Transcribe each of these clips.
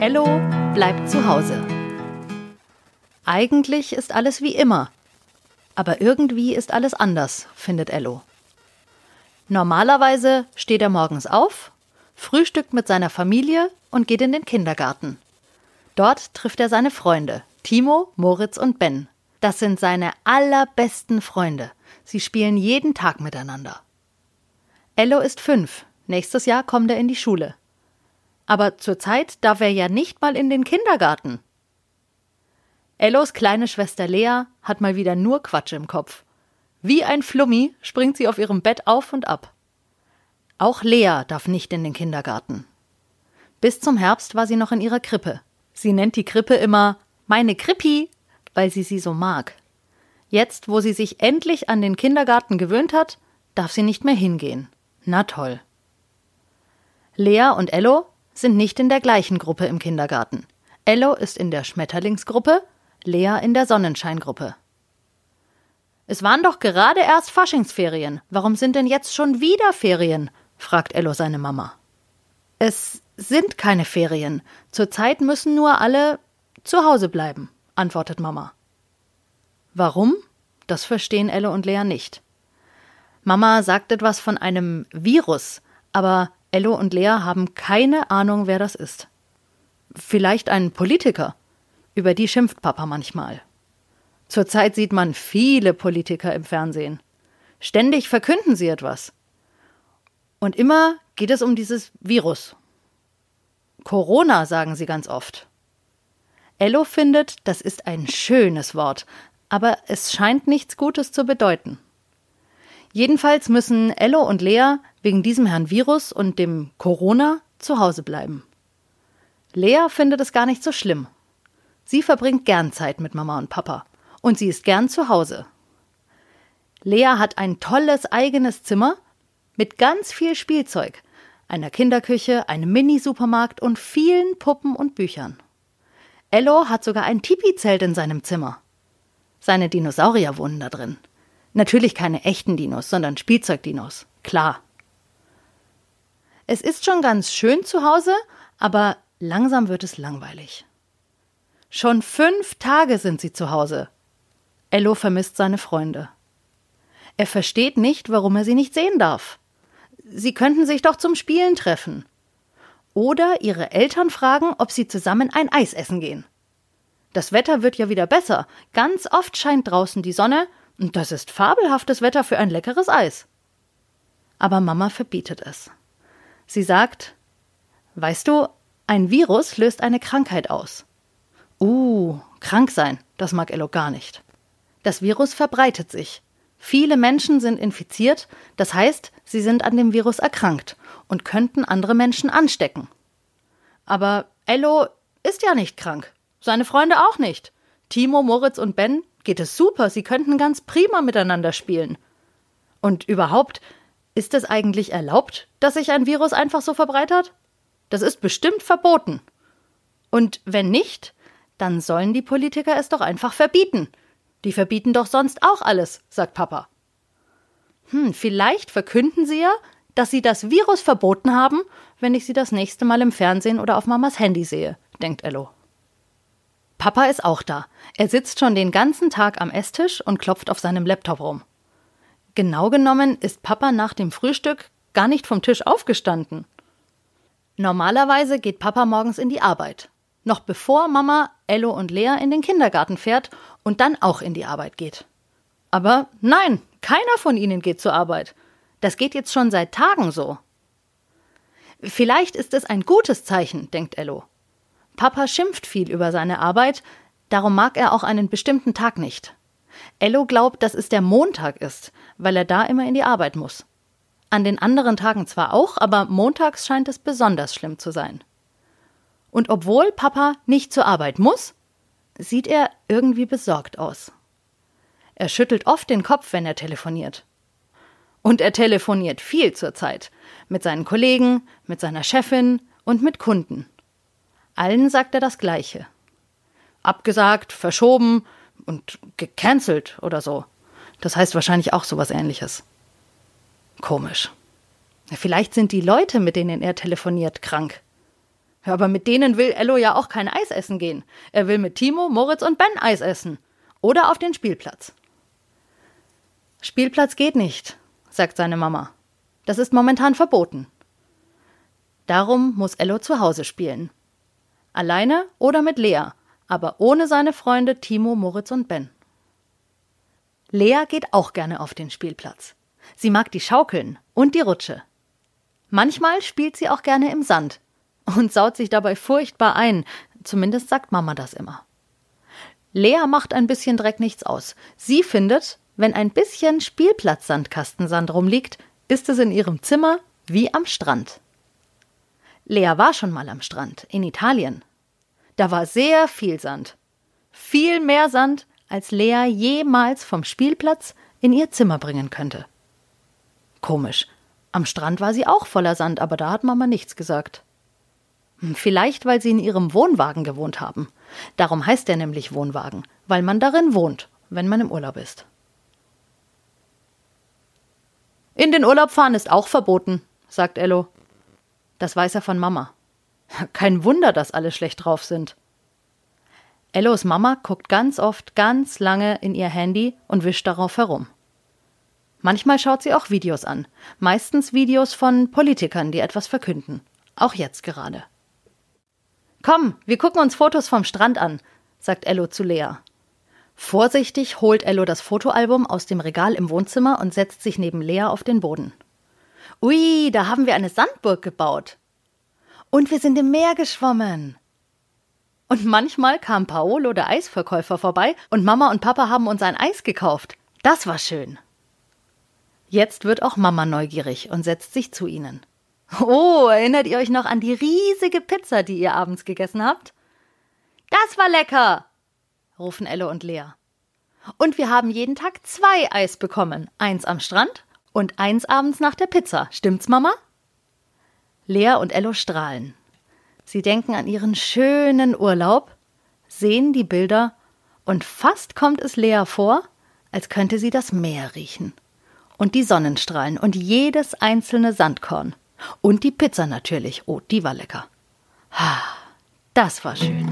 Ello bleibt zu Hause. Eigentlich ist alles wie immer, aber irgendwie ist alles anders, findet Ello. Normalerweise steht er morgens auf, frühstückt mit seiner Familie und geht in den Kindergarten. Dort trifft er seine Freunde, Timo, Moritz und Ben. Das sind seine allerbesten Freunde. Sie spielen jeden Tag miteinander. Ello ist fünf. Nächstes Jahr kommt er in die Schule. Aber zurzeit darf er ja nicht mal in den Kindergarten. Ellos kleine Schwester Lea hat mal wieder nur Quatsch im Kopf. Wie ein Flummi springt sie auf ihrem Bett auf und ab. Auch Lea darf nicht in den Kindergarten. Bis zum Herbst war sie noch in ihrer Krippe. Sie nennt die Krippe immer meine Krippi, weil sie sie so mag. Jetzt, wo sie sich endlich an den Kindergarten gewöhnt hat, darf sie nicht mehr hingehen. Na toll. Lea und Ello sind nicht in der gleichen Gruppe im Kindergarten. Ello ist in der Schmetterlingsgruppe, Lea in der Sonnenscheingruppe. Es waren doch gerade erst Faschingsferien. Warum sind denn jetzt schon wieder Ferien? fragt Ello seine Mama. Es sind keine Ferien. Zurzeit müssen nur alle zu Hause bleiben, antwortet Mama. Warum? Das verstehen Elle und Lea nicht. Mama sagt etwas von einem Virus, aber Ello und Lea haben keine Ahnung, wer das ist. Vielleicht ein Politiker. Über die schimpft Papa manchmal. Zurzeit sieht man viele Politiker im Fernsehen. Ständig verkünden sie etwas. Und immer geht es um dieses Virus. Corona sagen sie ganz oft. Ello findet, das ist ein schönes Wort, aber es scheint nichts Gutes zu bedeuten. Jedenfalls müssen Ello und Lea wegen diesem Herrn Virus und dem Corona zu Hause bleiben. Lea findet es gar nicht so schlimm. Sie verbringt gern Zeit mit Mama und Papa und sie ist gern zu Hause. Lea hat ein tolles eigenes Zimmer mit ganz viel Spielzeug, einer Kinderküche, einem Mini-Supermarkt und vielen Puppen und Büchern. Ello hat sogar ein Tipi-Zelt in seinem Zimmer. Seine Dinosaurier wohnen da drin. Natürlich keine echten Dinos, sondern Spielzeugdinos. Klar. Es ist schon ganz schön zu Hause, aber langsam wird es langweilig. Schon fünf Tage sind sie zu Hause. Ello vermisst seine Freunde. Er versteht nicht, warum er sie nicht sehen darf. Sie könnten sich doch zum Spielen treffen. Oder ihre Eltern fragen, ob sie zusammen ein Eis essen gehen. Das Wetter wird ja wieder besser. Ganz oft scheint draußen die Sonne, das ist fabelhaftes Wetter für ein leckeres Eis. Aber Mama verbietet es. Sie sagt, weißt du, ein Virus löst eine Krankheit aus. Uh, krank sein, das mag Ello gar nicht. Das Virus verbreitet sich. Viele Menschen sind infiziert, das heißt, sie sind an dem Virus erkrankt und könnten andere Menschen anstecken. Aber Ello ist ja nicht krank. Seine Freunde auch nicht. Timo, Moritz und Ben geht es super, sie könnten ganz prima miteinander spielen. Und überhaupt, ist es eigentlich erlaubt, dass sich ein Virus einfach so verbreitert? Das ist bestimmt verboten. Und wenn nicht, dann sollen die Politiker es doch einfach verbieten. Die verbieten doch sonst auch alles, sagt Papa. Hm, vielleicht verkünden sie ja, dass sie das Virus verboten haben, wenn ich sie das nächste Mal im Fernsehen oder auf Mamas Handy sehe, denkt Ello. Papa ist auch da. Er sitzt schon den ganzen Tag am Esstisch und klopft auf seinem Laptop rum. Genau genommen ist Papa nach dem Frühstück gar nicht vom Tisch aufgestanden. Normalerweise geht Papa morgens in die Arbeit, noch bevor Mama, Ello und Lea in den Kindergarten fährt und dann auch in die Arbeit geht. Aber nein, keiner von ihnen geht zur Arbeit. Das geht jetzt schon seit Tagen so. Vielleicht ist es ein gutes Zeichen, denkt Ello. Papa schimpft viel über seine Arbeit, darum mag er auch einen bestimmten Tag nicht. Ello glaubt, dass es der Montag ist, weil er da immer in die Arbeit muss. An den anderen Tagen zwar auch, aber montags scheint es besonders schlimm zu sein. Und obwohl Papa nicht zur Arbeit muss, sieht er irgendwie besorgt aus. Er schüttelt oft den Kopf, wenn er telefoniert. Und er telefoniert viel zur Zeit. Mit seinen Kollegen, mit seiner Chefin und mit Kunden. Allen sagt er das Gleiche. Abgesagt, verschoben und gecancelt oder so. Das heißt wahrscheinlich auch sowas ähnliches. Komisch. Vielleicht sind die Leute, mit denen er telefoniert, krank. Aber mit denen will Ello ja auch kein Eis essen gehen. Er will mit Timo, Moritz und Ben Eis essen. Oder auf den Spielplatz. Spielplatz geht nicht, sagt seine Mama. Das ist momentan verboten. Darum muss Ello zu Hause spielen. Alleine oder mit Lea, aber ohne seine Freunde Timo, Moritz und Ben. Lea geht auch gerne auf den Spielplatz. Sie mag die Schaukeln und die Rutsche. Manchmal spielt sie auch gerne im Sand und saut sich dabei furchtbar ein, zumindest sagt Mama das immer. Lea macht ein bisschen Dreck nichts aus. Sie findet, wenn ein bisschen Spielplatz-Sandkastensand rumliegt, ist es in ihrem Zimmer wie am Strand. Lea war schon mal am Strand in Italien. Da war sehr viel Sand. Viel mehr Sand, als Lea jemals vom Spielplatz in ihr Zimmer bringen könnte. Komisch. Am Strand war sie auch voller Sand, aber da hat Mama nichts gesagt. Hm, vielleicht, weil sie in ihrem Wohnwagen gewohnt haben. Darum heißt er nämlich Wohnwagen, weil man darin wohnt, wenn man im Urlaub ist. In den Urlaub fahren ist auch verboten, sagt Ello. Das weiß er von Mama. Kein Wunder, dass alle schlecht drauf sind. Ellos Mama guckt ganz oft ganz lange in ihr Handy und wischt darauf herum. Manchmal schaut sie auch Videos an, meistens Videos von Politikern, die etwas verkünden. Auch jetzt gerade. Komm, wir gucken uns Fotos vom Strand an, sagt Ello zu Lea. Vorsichtig holt Ello das Fotoalbum aus dem Regal im Wohnzimmer und setzt sich neben Lea auf den Boden. Ui, da haben wir eine Sandburg gebaut. Und wir sind im Meer geschwommen. Und manchmal kam Paolo, der Eisverkäufer, vorbei und Mama und Papa haben uns ein Eis gekauft. Das war schön. Jetzt wird auch Mama neugierig und setzt sich zu ihnen. Oh, erinnert ihr euch noch an die riesige Pizza, die ihr abends gegessen habt? Das war lecker, rufen Elle und Lea. Und wir haben jeden Tag zwei Eis bekommen. Eins am Strand und eins abends nach der Pizza. Stimmt's, Mama? Lea und Ello strahlen. Sie denken an ihren schönen Urlaub, sehen die Bilder und fast kommt es Lea vor, als könnte sie das Meer riechen und die Sonnenstrahlen und jedes einzelne Sandkorn. Und die Pizza natürlich. Oh, die war lecker. Ha, das war schön.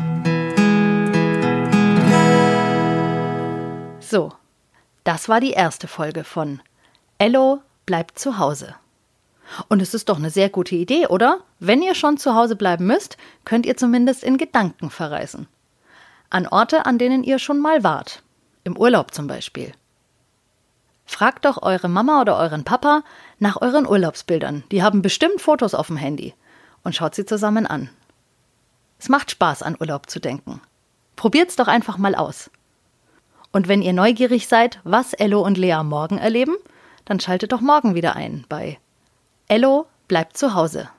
So, das war die erste Folge von Ello bleibt zu Hause. Und es ist doch eine sehr gute Idee, oder? Wenn ihr schon zu Hause bleiben müsst, könnt ihr zumindest in Gedanken verreisen. An Orte, an denen ihr schon mal wart. Im Urlaub zum Beispiel. Fragt doch eure Mama oder euren Papa nach euren Urlaubsbildern. Die haben bestimmt Fotos auf dem Handy. Und schaut sie zusammen an. Es macht Spaß, an Urlaub zu denken. Probiert's doch einfach mal aus. Und wenn ihr neugierig seid, was Ello und Lea morgen erleben, dann schaltet doch morgen wieder ein bei Ello bleibt zu Hause.